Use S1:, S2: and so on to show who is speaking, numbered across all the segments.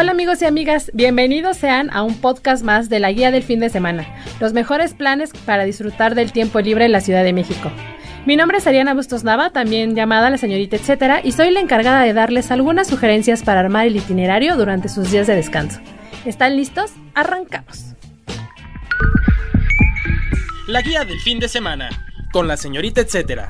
S1: Hola amigos y amigas, bienvenidos sean a un podcast más de la guía del fin de semana, los mejores planes para disfrutar del tiempo libre en la Ciudad de México. Mi nombre es Ariana Bustos Nava, también llamada la señorita etcétera, y soy la encargada de darles algunas sugerencias para armar el itinerario durante sus días de descanso. ¿Están listos? Arrancamos.
S2: La guía del fin de semana, con la señorita etcétera.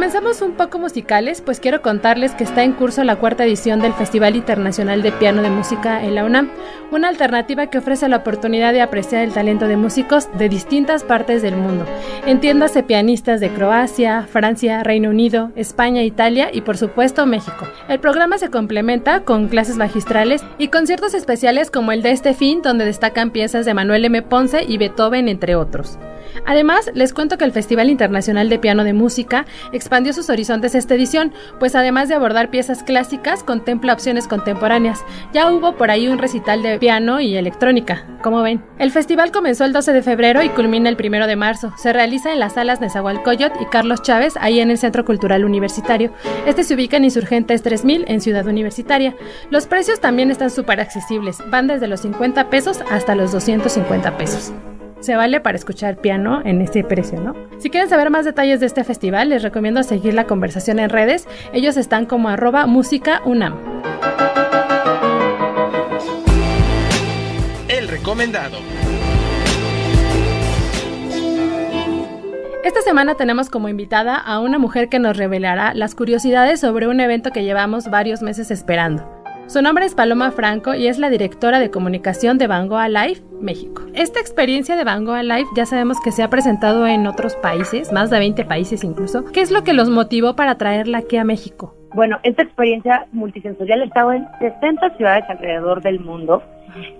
S1: Comenzamos un poco musicales, pues quiero contarles que está en curso la cuarta edición del Festival Internacional de Piano de Música en la UNAM, una alternativa que ofrece la oportunidad de apreciar el talento de músicos de distintas partes del mundo. Entiéndase pianistas de Croacia, Francia, Reino Unido, España, Italia y por supuesto México. El programa se complementa con clases magistrales y conciertos especiales como el de este fin, donde destacan piezas de Manuel M. Ponce y Beethoven, entre otros. Además, les cuento que el Festival Internacional de Piano de Música expandió sus horizontes esta edición, pues además de abordar piezas clásicas, contempla opciones contemporáneas. Ya hubo por ahí un recital de piano y electrónica, como ven. El festival comenzó el 12 de febrero y culmina el 1 de marzo. Se realiza en las salas Nezahualcóyotl y Carlos Chávez, ahí en el Centro Cultural Universitario. Este se ubica en Insurgentes 3000 en Ciudad Universitaria. Los precios también están súper accesibles, van desde los 50 pesos hasta los 250 pesos se vale para escuchar piano en este precio, ¿no? Si quieren saber más detalles de este festival, les recomiendo seguir la conversación en redes. Ellos están como arroba música UNAM.
S2: El recomendado.
S1: Esta semana tenemos como invitada a una mujer que nos revelará las curiosidades sobre un evento que llevamos varios meses esperando. Su nombre es Paloma Franco y es la directora de comunicación de Van Gogh Live México. Esta experiencia de Van Gogh Live ya sabemos que se ha presentado en otros países, más de 20 países incluso. ¿Qué es lo que los motivó para traerla aquí a México?
S3: Bueno, esta experiencia multisensorial ha estado en 60 ciudades alrededor del mundo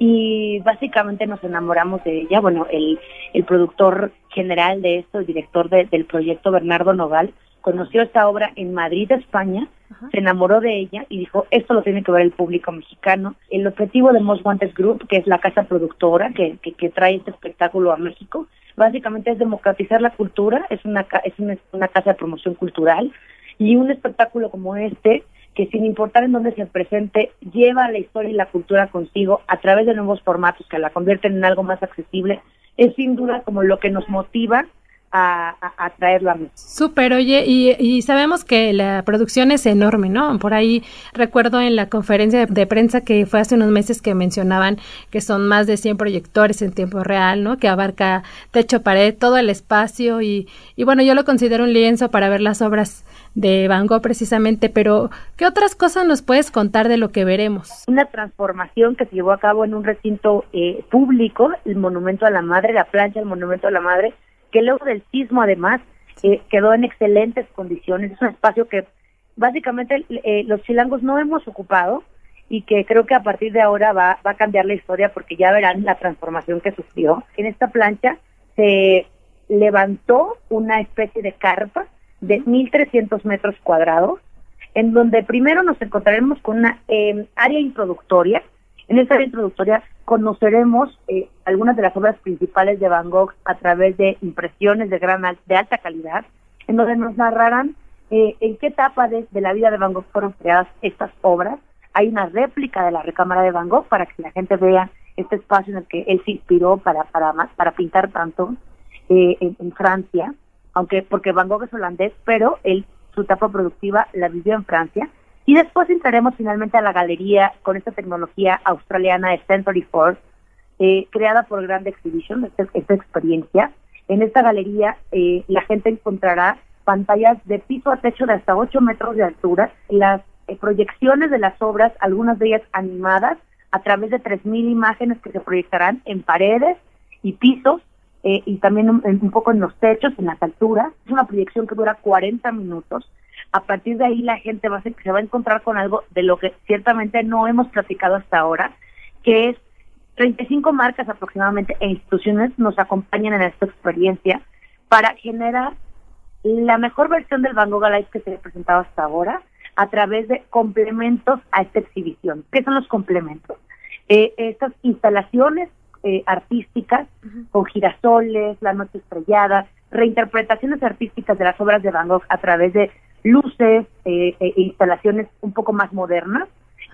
S3: y básicamente nos enamoramos de ella. Bueno, el, productor general de esto, el director del proyecto, Bernardo Noval, conoció esta obra en Madrid, España, se enamoró de ella y dijo, esto lo tiene que ver el público mexicano. El objetivo de Most Wanted Group, que es la casa productora que, que, trae este espectáculo a México, básicamente es democratizar la cultura, es una, es una, casa de promoción cultural y un espectáculo como este que sin importar en dónde se presente, lleva la historia y la cultura consigo a través de nuevos formatos que la convierten en algo más accesible, es sin duda como lo que nos motiva a, a, traerlo a mí.
S1: Súper, oye, y, sabemos que la producción es enorme, ¿no? Por ahí recuerdo en la conferencia de, prensa que fue hace unos meses que mencionaban que son más de 100 proyectores en tiempo real, ¿no? Que abarca techo, pared, todo el espacio y, y bueno, yo lo considero un lienzo para ver las obras de Van Gogh precisamente, pero ¿qué otras cosas nos puedes contar de lo que veremos?
S3: Una transformación que se llevó a cabo en un recinto eh, público, el Monumento a la Madre, la plancha del Monumento a la Madre, que luego del sismo además eh, quedó en excelentes condiciones. Es un espacio que básicamente eh, los chilangos no hemos ocupado y que creo que a partir de ahora va, va a cambiar la historia porque ya verán la transformación que sufrió. En esta plancha se levantó una especie de carpa de 1.300 metros cuadrados, en donde primero nos encontraremos con una eh, área introductoria. En esta área introductoria conoceremos eh, algunas de las obras principales de Van Gogh a través de impresiones de gran de alta calidad, en donde nos narrarán eh, en qué etapa de, la vida de Van Gogh fueron creadas estas obras. Hay una réplica de la recámara de Van Gogh para que la gente vea este espacio en el que él se inspiró para para para pintar tanto eh, en, Francia, aunque porque Van Gogh es holandés, pero él su etapa productiva la vivió en Francia y después entraremos finalmente a la galería con esta tecnología australiana de Century Force, eh, creada por Grand Exhibition, esta, esta experiencia. En esta galería eh, la gente encontrará pantallas de piso a techo de hasta 8 metros de altura, las eh, proyecciones de las obras, algunas de ellas animadas, a través de 3.000 imágenes que se proyectarán en paredes y pisos eh, y también un, un, poco en los techos, en las alturas. Es una proyección que dura 40 minutos. A partir de ahí la gente va a ser, se va a encontrar con algo de lo que ciertamente no hemos platicado hasta ahora, que es 35 marcas aproximadamente e instituciones nos acompañan en esta experiencia para generar la mejor versión del Van Gogh Alive que se ha presentado hasta ahora a través de complementos a esta exhibición. ¿Qué son los complementos? Eh, estas instalaciones eh, artísticas con girasoles, la noche estrellada, reinterpretaciones artísticas de las obras de Van Gogh a través de luces eh, e instalaciones un poco más modernas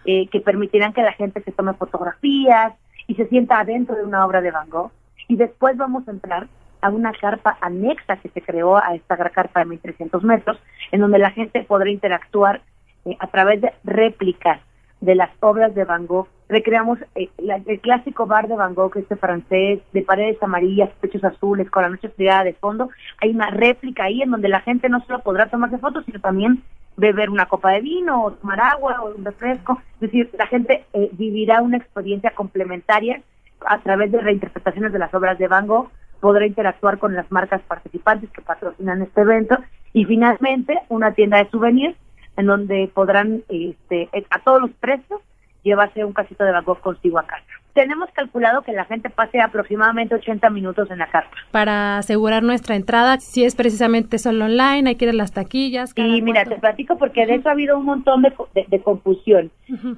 S3: eh, que permitirán que la gente se tome fotografías, y se sienta adentro de una obra de Van Gogh. Y después vamos a entrar a una carpa anexa que se creó a esta carpa de 1300 metros, en donde la gente podrá interactuar eh, a través de réplicas de las obras de Van Gogh. Recreamos eh, el clásico bar de Van Gogh, este francés, de paredes amarillas, pechos azules, con la noche estrellada de fondo. Hay una réplica ahí en donde la gente no solo podrá tomarse fotos, sino también beber una copa de vino o tomar agua o un refresco. Es decir, la gente eh, vivirá una experiencia complementaria a través de reinterpretaciones de las obras de Van Gogh, podrá interactuar con las marcas participantes que patrocinan este evento y finalmente una tienda de souvenirs en donde podrán este, a todos los precios llevarse un casito de Gogh consigo a casa tenemos calculado que la gente pase aproximadamente 80 minutos en la carpa.
S1: Para asegurar nuestra entrada, si es precisamente solo online, hay que ir a las taquillas.
S3: Sí, mira, te platico porque de eso ha habido un montón de, de, confusión.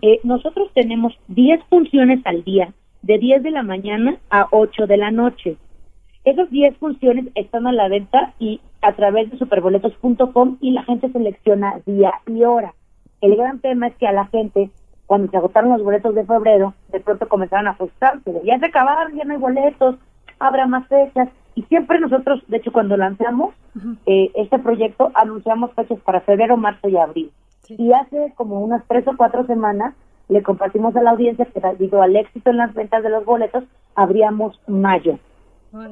S3: eh, nosotros tenemos 10 funciones al día, de 10 de la mañana a 8 de la noche. Esas 10 funciones están a la venta y a través de superboletos.com y la gente selecciona día y hora. El gran tema es que a la gente cuando se agotaron los boletos de febrero, de pronto comenzaron a frustrarse, ya se acabaron, ya no hay boletos, habrá más fechas. Y siempre nosotros, de hecho, cuando lanzamos eh, este proyecto, anunciamos fechas para febrero, marzo y abril. Y hace como unas tres o cuatro semanas le compartimos a la audiencia que debido al éxito en las ventas de los boletos, abríamos mayo.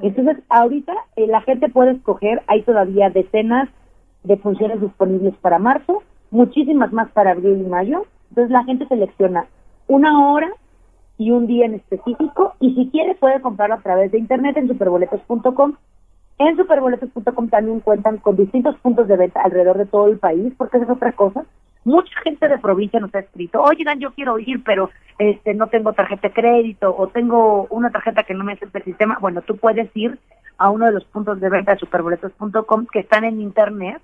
S3: Entonces, ahorita eh, la gente puede escoger, hay todavía decenas de funciones disponibles para marzo, muchísimas más para abril y mayo, entonces la gente selecciona una hora y un día en específico y si quiere puede comprarlo a través de internet en superboletos.com. En superboletos.com también cuentan con distintos puntos de venta alrededor de todo el país, porque esa es otra cosa. Mucha gente de provincia nos ha escrito, oigan, yo quiero ir, pero este no tengo tarjeta de crédito o tengo una tarjeta que no me acepta el sistema. Bueno, tú puedes ir a uno de los puntos de venta de superboletos.com que están en internet.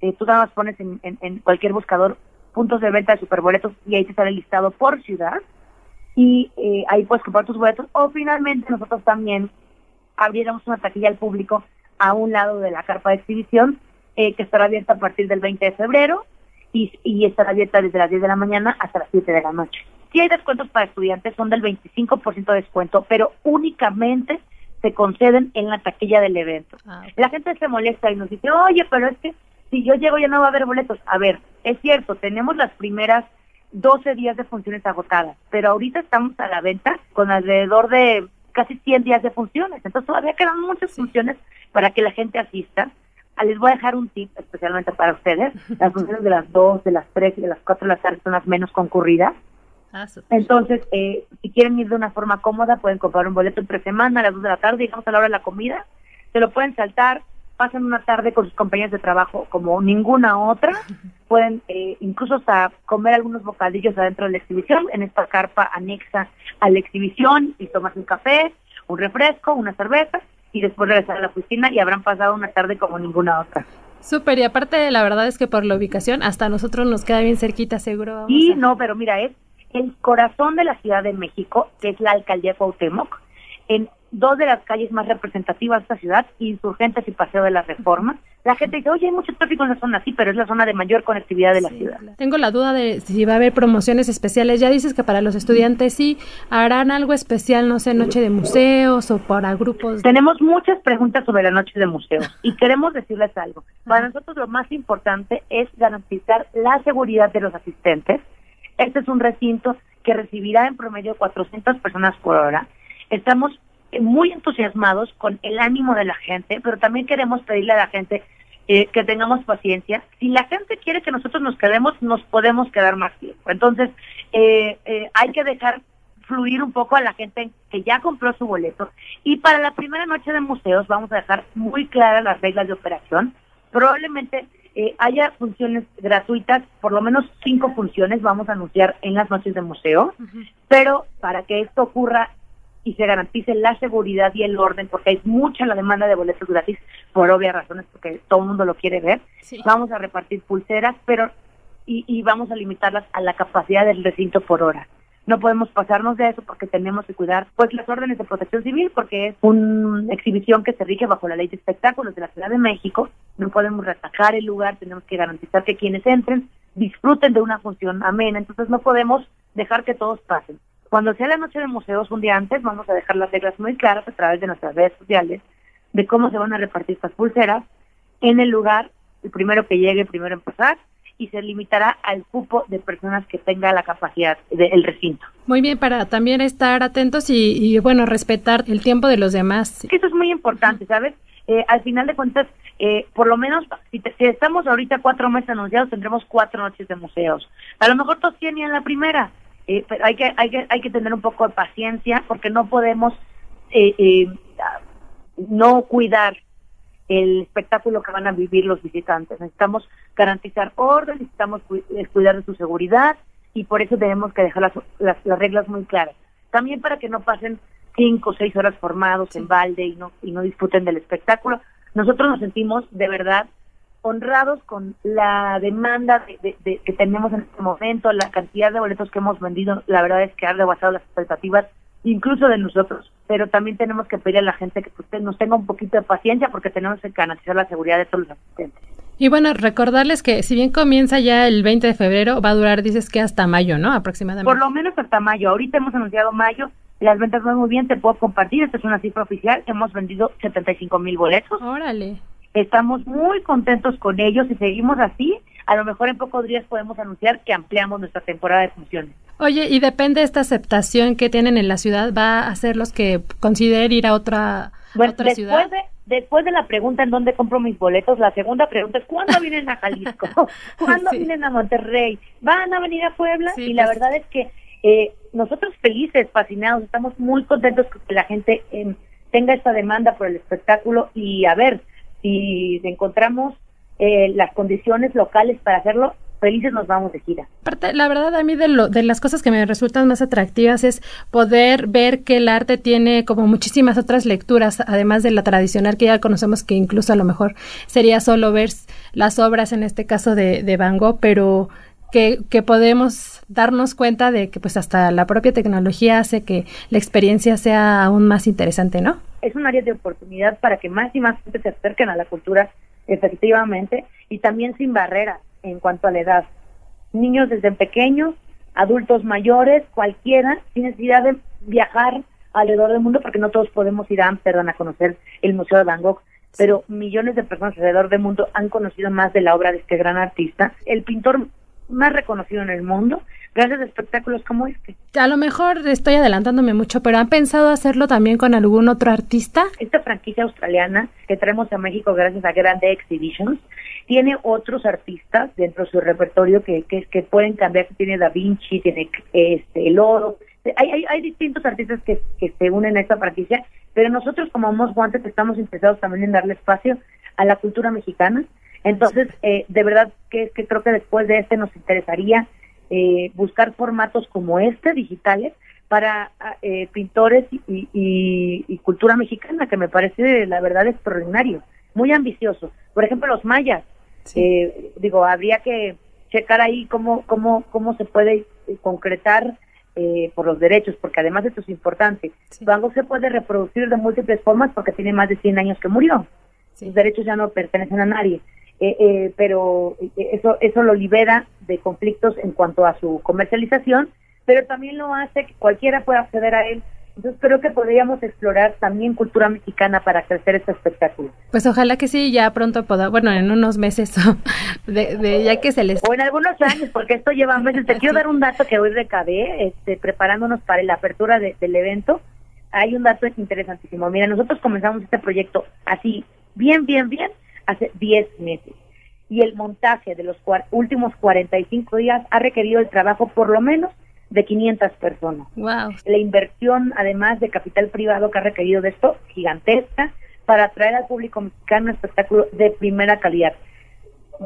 S3: Eh, tú nada más pones en, en cualquier buscador puntos de venta de superboletos y ahí te sale listado por ciudad y eh, ahí puedes comprar tus boletos o finalmente nosotros también abriéramos una taquilla al público a un lado de la carpa de exhibición eh, que estará abierta a partir del 20 de febrero y, y estará abierta desde las 10 de la mañana hasta las 7 de la noche. Si hay descuentos para estudiantes, son del 25% de descuento, pero únicamente se conceden en la taquilla del evento. Ah, la gente se molesta y nos dice, oye, pero es que si yo llego ya no va a haber boletos. A ver, es cierto, tenemos las primeras 12 días de funciones agotadas, pero ahorita estamos a la venta con alrededor de casi 100 días de funciones, entonces todavía quedan muchas funciones para que la gente asista. Ah, les voy a dejar un tip especialmente para ustedes. Las funciones de las 2, de las 3 y de las 4 de la tarde son las menos concurridas. Ah, entonces, eh, si quieren ir de una forma cómoda, pueden comprar un boleto entre semana a las 2 de la tarde, digamos a la hora de la comida. Se lo pueden saltar, pasan una tarde con sus compañeros de trabajo como ninguna otra, pueden eh, incluso hasta comer algunos bocadillos adentro de la exhibición, en esta carpa anexa a la exhibición y tomas un café, un refresco, una cerveza y después regresar a la oficina y habrán pasado una tarde como ninguna otra.
S1: Súper, y aparte la verdad es que por la ubicación hasta nosotros nos queda bien cerquita, seguro.
S3: y no, pero mira, es el corazón de la Ciudad de México, que es la alcaldía Cuauhtémoc, en dos de las calles más representativas de esta ciudad, Insurgentes y Paseo de la Reforma. La gente dice, oye, hay mucho tráfico en la zona, sí, pero es la zona de mayor conectividad de la ciudad.
S1: Tengo la duda de si va a haber promociones especiales. Ya dices que para los estudiantes sí, harán algo especial, no sé, noche de museos o para grupos.
S3: Tenemos muchas preguntas sobre la noche de museos y queremos decirles algo. Para nosotros lo más importante es garantizar la seguridad de los asistentes. Este es un recinto que recibirá en promedio 400 personas por hora. Estamos muy entusiasmados con el ánimo de la gente, pero también queremos pedirle a la gente eh, que tengamos paciencia. Si la gente quiere que nosotros nos quedemos, nos podemos quedar más tiempo. Entonces, eh, eh, hay que dejar fluir un poco a la gente que ya compró su boleto. Y para la primera noche de museos vamos a dejar muy claras las reglas de operación. Probablemente haya funciones gratuitas, por lo menos cinco funciones vamos a anunciar en las noches de museo, pero para que esto ocurra y se garantice la seguridad y el orden, porque hay mucha la demanda de boletos gratis, por obvias razones, porque todo el mundo lo quiere ver. Vamos a repartir pulseras, pero y, y vamos a limitarlas a la capacidad del recinto por hora. No podemos pasarnos de eso porque tenemos que cuidar pues las órdenes de protección civil porque es una exhibición que se rige bajo la ley de espectáculos de la Ciudad de México. No podemos retacar el lugar, tenemos que garantizar que quienes entren disfruten de una función amena. Entonces no podemos dejar que todos pasen. Cuando sea la noche de museos un día antes, vamos a dejar las reglas muy claras a través de nuestras redes sociales de cómo se van a repartir estas pulseras en el lugar, el primero que llegue, primero en pasar, y se limitará al cupo de personas que tenga la capacidad del recinto.
S1: Muy bien, para también estar atentos y, bueno, respetar el tiempo de los demás.
S3: Eso es muy importante, ¿sabes? Eh, al final de cuentas, eh, por lo menos, si, estamos ahorita cuatro meses anunciados, tendremos cuatro noches de museos. A lo mejor todos tienen la primera, eh, pero hay que, hay, que, hay que tener un poco de paciencia porque no podemos eh, eh, no cuidar el espectáculo que van a vivir los visitantes. Necesitamos garantizar orden, necesitamos cuidar de su seguridad y por eso tenemos que dejar las, las, las, reglas muy claras. También para que no pasen cinco o seis horas formados en balde y no, y no disfruten del espectáculo. Nosotros nos sentimos de verdad honrados con la demanda de, que tenemos en este momento, la cantidad de boletos que hemos vendido, la verdad es que ha rebasado las expectativas incluso de nosotros, pero también tenemos que pedir a la gente que pues, nos tenga un poquito de paciencia porque tenemos que garantizar la seguridad de todos los asistentes.
S1: Y bueno, recordarles que si bien comienza ya el 20 de febrero, va a durar, dices que hasta mayo, ¿no? Aproximadamente.
S3: Por lo menos hasta mayo. Ahorita hemos anunciado mayo, las ventas van muy bien, te puedo compartir, esta es una cifra oficial, hemos vendido 75 mil boletos.
S1: Órale.
S3: Estamos muy contentos con ellos y seguimos así. A lo mejor en pocos días podemos anunciar que ampliamos nuestra temporada de funciones.
S1: Oye, y depende de esta aceptación que tienen en la ciudad, ¿va a ser los que consideren ir a otra,
S3: otra
S1: ciudad?
S3: De, después de la pregunta en dónde compro mis boletos, la segunda pregunta es ¿cuándo vienen a Jalisco? ¿Cuándo vienen a Monterrey? ¿Van a venir a Puebla? y la pues. verdad es que eh, nosotros felices, fascinados, estamos muy contentos que la gente eh, tenga esta demanda por el espectáculo y a ver, si encontramos eh, las condiciones locales para hacerlo, felices nos vamos de gira.
S1: La verdad, a mí de, lo, de las cosas que me resultan más atractivas es poder ver que el arte tiene como muchísimas otras lecturas, además de la tradicional que ya conocemos, que incluso a lo mejor sería solo ver las obras, en este caso de, de Van Gogh, pero que, que, podemos darnos cuenta de que pues hasta la propia tecnología hace que la experiencia sea aún más interesante, ¿no?
S3: Es un área de oportunidad para que más y más gente se acerquen a la cultura efectivamente y también sin barreras en cuanto a la edad. Niños desde pequeños, adultos mayores, cualquiera, sin necesidad de viajar alrededor del mundo porque no todos podemos ir a Amsterdam a conocer el Museo de Van Gogh, pero millones de personas alrededor del mundo han conocido más de la obra de este gran artista. El pintor más reconocido en el mundo gracias a espectáculos como este.
S1: A lo mejor estoy adelantándome mucho, pero ¿han pensado hacerlo también con algún otro artista?
S3: Esta franquicia australiana que traemos a México gracias a Grande Exhibitions tiene otros artistas dentro de su repertorio que, que, que pueden cambiar. Tiene Da Vinci, tiene este, el oro. Hay, hay, hay distintos artistas que, que se unen a esta franquicia, pero nosotros como Mos Guantes estamos interesados también en darle espacio a la cultura mexicana entonces, eh, de verdad que, que creo que después de este nos interesaría eh, buscar formatos como este, digitales, para ah, eh, pintores y, y, cultura mexicana, que me parece, la verdad, extraordinario, muy ambicioso. Por ejemplo, los mayas. Eh, digo, habría que checar ahí cómo, cómo, cómo se puede eh, concretar eh, por los derechos, porque además esto es importante. Van Gogh se puede reproducir de múltiples formas porque tiene más de 100 años que murió. Sus derechos ya no pertenecen a nadie. Eh, eh, pero eh, eso, eso lo libera de conflictos en cuanto a su comercialización, pero también lo hace que cualquiera pueda acceder a él. Entonces creo que podríamos explorar también cultura mexicana para crecer este espectáculo.
S1: Pues ojalá que sí, ya pronto pueda, bueno, en unos meses, de, ya que se les...
S3: O en algunos años, porque esto lleva meses. Te quiero dar un dato que hoy recabé, este, preparándonos para la apertura del evento. Hay un dato interesantísimo. Mira, nosotros comenzamos este proyecto así, bien, bien, bien, hace 10 meses. Y el montaje de los últimos 45 días ha requerido el trabajo por lo menos de 500 personas.
S1: Wow.
S3: La inversión, además de capital privado que ha requerido de esto, gigantesca, para atraer al público mexicano un espectáculo de primera calidad.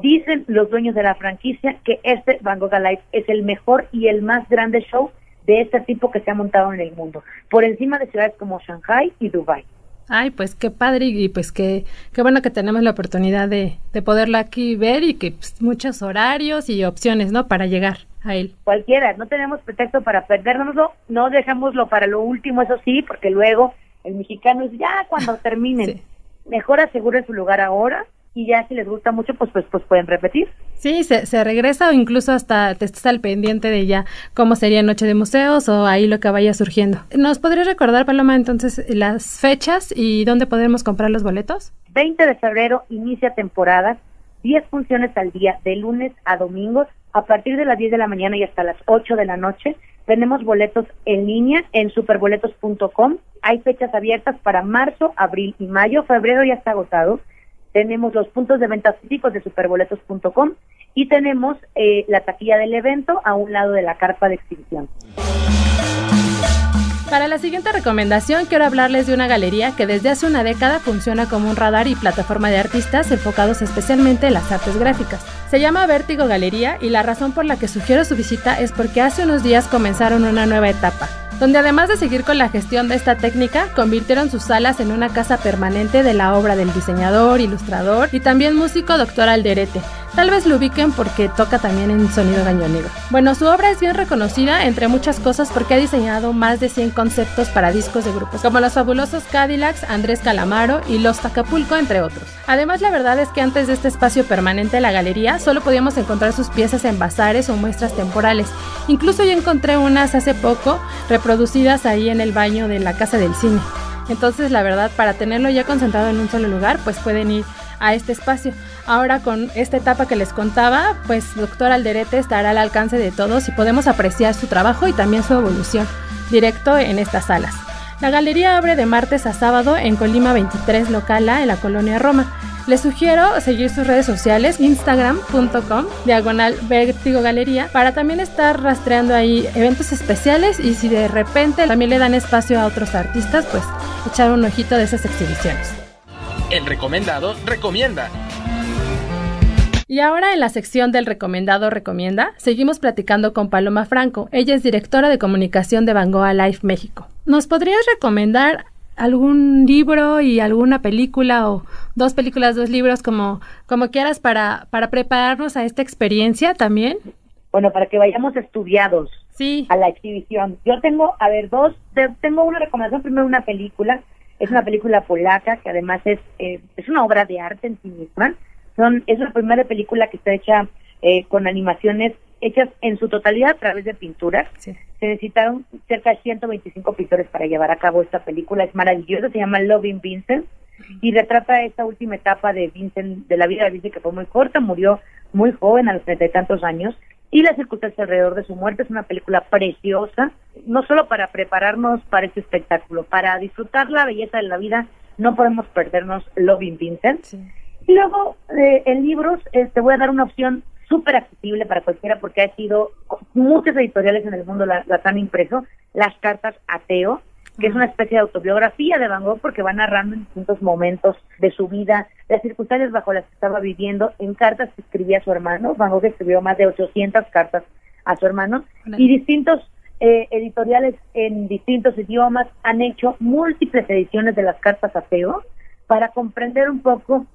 S3: Dicen los dueños de la franquicia que este Van Gogh Alive es el mejor y el más grande show de este tipo que se ha montado en el mundo, por encima de ciudades como Shanghai y Dubai.
S1: Ay, pues qué padre y pues qué, qué bueno que tenemos la oportunidad de, de poderlo aquí ver y que pues, muchos horarios y opciones, ¿no? Para llegar a él.
S3: Cualquiera, no tenemos pretexto para perdérnoslo, no dejémoslo para lo último, eso sí, porque luego el mexicano es ya cuando terminen. Mejor aseguren su lugar ahora y ya si les gusta mucho, pues pues, pues pueden repetir.
S1: Sí, se, se regresa o incluso hasta te estás al pendiente de ya cómo sería Noche de Museos o ahí lo que vaya surgiendo. ¿Nos podrías recordar, Paloma, entonces las fechas y dónde podemos comprar los boletos?
S3: 20 de febrero inicia temporada, 10 funciones al día, de lunes a domingos, a partir de las 10 de la mañana y hasta las 8 de la noche. Tenemos boletos en línea en superboletos.com. Hay fechas abiertas para marzo, abril y mayo. Febrero ya está agotado tenemos los puntos de venta físicos de superboletos.com y tenemos eh, la taquilla del evento a un lado de la carpa de exhibición.
S1: Para la siguiente recomendación quiero hablarles de una galería que desde hace una década funciona como un radar y plataforma de artistas enfocados especialmente en las artes gráficas. Se llama Vértigo Galería y la razón por la que sugiero su visita es porque hace unos días comenzaron una nueva etapa donde además de seguir con la gestión de esta técnica, convirtieron sus salas en una casa permanente de la obra del diseñador, ilustrador y también músico doctor Alderete. Tal vez lo ubiquen porque toca también en sonido gañonero. Bueno, su obra es bien reconocida entre muchas cosas porque ha diseñado más de 100 conceptos para discos de grupos, como los fabulosos Cadillacs, Andrés Calamaro y Los Tacapulco, entre otros. Además, la verdad es que antes de este espacio permanente de la galería, solo podíamos encontrar sus piezas en bazares o muestras temporales. Incluso yo encontré unas hace poco reproducidas ahí en el baño de la casa del cine. Entonces, la verdad, para tenerlo ya concentrado en un solo lugar, pues pueden ir a este espacio. Ahora con esta etapa que les contaba, pues doctor Alderete estará al alcance de todos y podemos apreciar su trabajo y también su evolución directo en estas salas. La galería abre de martes a sábado en Colima 23 Locala, en la colonia Roma. Les sugiero seguir sus redes sociales, instagram.com, diagonal Vértigo Galería, para también estar rastreando ahí eventos especiales y si de repente también le dan espacio a otros artistas, pues echar un ojito de esas exhibiciones.
S2: El recomendado recomienda.
S1: Y ahora en la sección del recomendado recomienda, seguimos platicando con Paloma Franco. Ella es directora de comunicación de Bangoa Life México. ¿Nos podrías recomendar algún libro y alguna película o dos películas, dos libros, como, como quieras, para, para prepararnos a esta experiencia también?
S3: Bueno, para que vayamos estudiados
S1: sí.
S3: a la exhibición. Yo tengo, a ver, dos, tengo una recomendación, primero una película, es una película polaca que además es, eh, es una obra de arte en sí misma es la primera película que está hecha eh, con animaciones hechas en su totalidad a través de pinturas. Se necesitaron cerca de 125 pintores para llevar a cabo esta película. Es maravillosa, se llama Loving Vincent y retrata esta última etapa de Vincent, de la vida de Vincent que fue muy corta, murió muy joven a los treinta y tantos años y las circunstancias alrededor de su muerte. Es una película preciosa, no solo para prepararnos para este espectáculo, para disfrutar la belleza de la vida, no podemos perdernos Loving Vincent. Y luego, eh, en libros, eh, te voy a dar una opción súper accesible para cualquiera porque ha sido, muchas editoriales en el mundo las han impreso, Las Cartas Ateo, que es una especie de autobiografía de Van Gogh porque va narrando en distintos momentos de su vida, las circunstancias bajo las que estaba viviendo, en cartas que escribía a su hermano. Van Gogh escribió más de 800 cartas a su hermano y distintos eh, editoriales en distintos idiomas han hecho múltiples ediciones de las cartas Ateo para comprender un poco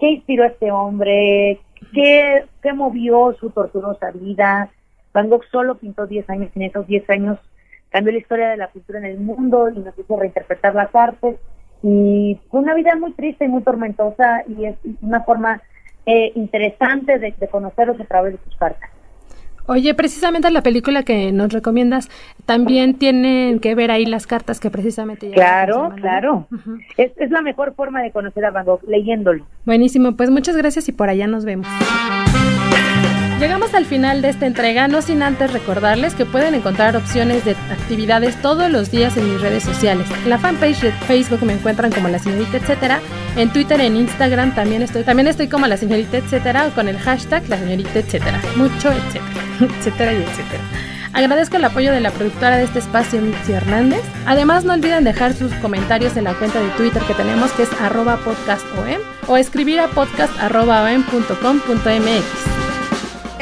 S3: qué inspiró a este hombre, qué, qué movió su torturosa vida. Van Gogh solo pintó 10 años, en esos 10 años cambió la historia de la cultura en el mundo y nos hizo reinterpretar las artes. Y fue una vida muy triste y muy tormentosa y es una forma eh, interesante de, de conocerlos a través de sus cartas.
S1: Oye, precisamente la película que nos recomiendas, también tienen que ver ahí las cartas que precisamente...
S3: Claro, claro. es, es la mejor forma de conocer a Van Gogh, leyéndolo.
S1: Buenísimo, pues muchas gracias y por allá nos vemos. Llegamos al final de esta entrega, no sin antes recordarles que pueden encontrar opciones de actividades todos los días en mis redes sociales. En la fanpage de Facebook me encuentran como la señorita etcétera. En Twitter, en Instagram también estoy, también estoy como la señorita etcétera con el hashtag la señorita etcétera. Mucho etcétera, etcétera y etcétera. Agradezco el apoyo de la productora de este espacio, Mitzi Hernández. Además, no olviden dejar sus comentarios en la cuenta de Twitter que tenemos, que es arroba podcastom, o escribir a podcast.om.com.mx.